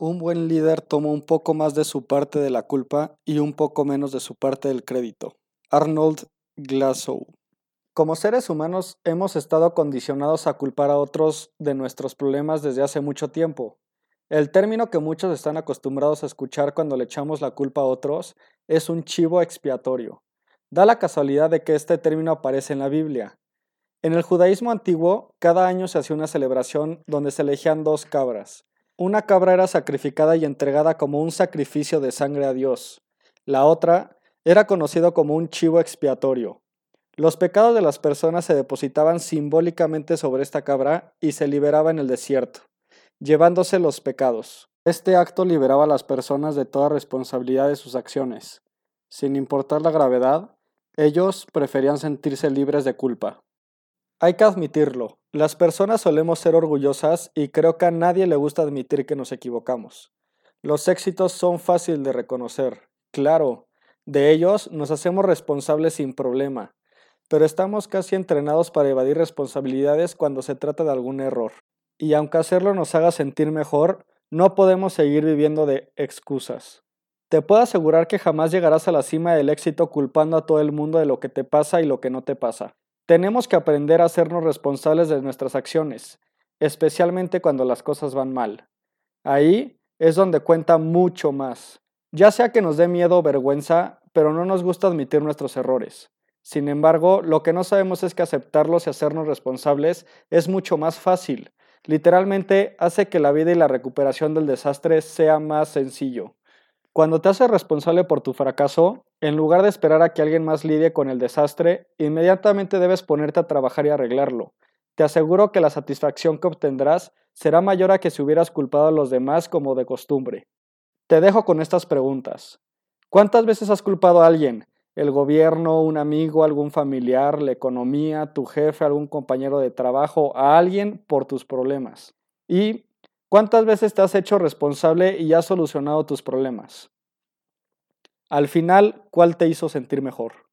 Un buen líder toma un poco más de su parte de la culpa y un poco menos de su parte del crédito. Arnold Glasow. Como seres humanos hemos estado condicionados a culpar a otros de nuestros problemas desde hace mucho tiempo. El término que muchos están acostumbrados a escuchar cuando le echamos la culpa a otros es un chivo expiatorio. Da la casualidad de que este término aparece en la Biblia. En el judaísmo antiguo, cada año se hacía una celebración donde se elegían dos cabras. Una cabra era sacrificada y entregada como un sacrificio de sangre a Dios. La otra era conocido como un chivo expiatorio. Los pecados de las personas se depositaban simbólicamente sobre esta cabra y se liberaba en el desierto, llevándose los pecados. Este acto liberaba a las personas de toda responsabilidad de sus acciones. Sin importar la gravedad, ellos preferían sentirse libres de culpa. Hay que admitirlo, las personas solemos ser orgullosas y creo que a nadie le gusta admitir que nos equivocamos. Los éxitos son fáciles de reconocer, claro, de ellos nos hacemos responsables sin problema, pero estamos casi entrenados para evadir responsabilidades cuando se trata de algún error. Y aunque hacerlo nos haga sentir mejor, no podemos seguir viviendo de excusas. Te puedo asegurar que jamás llegarás a la cima del éxito culpando a todo el mundo de lo que te pasa y lo que no te pasa. Tenemos que aprender a hacernos responsables de nuestras acciones, especialmente cuando las cosas van mal. Ahí es donde cuenta mucho más. Ya sea que nos dé miedo o vergüenza, pero no nos gusta admitir nuestros errores. Sin embargo, lo que no sabemos es que aceptarlos y hacernos responsables es mucho más fácil. Literalmente hace que la vida y la recuperación del desastre sea más sencillo. Cuando te haces responsable por tu fracaso, en lugar de esperar a que alguien más lidie con el desastre, inmediatamente debes ponerte a trabajar y arreglarlo. Te aseguro que la satisfacción que obtendrás será mayor a que si hubieras culpado a los demás como de costumbre. Te dejo con estas preguntas. ¿Cuántas veces has culpado a alguien? ¿El gobierno, un amigo, algún familiar, la economía, tu jefe, algún compañero de trabajo, a alguien por tus problemas? ¿Y ¿Cuántas veces te has hecho responsable y has solucionado tus problemas? Al final, ¿cuál te hizo sentir mejor?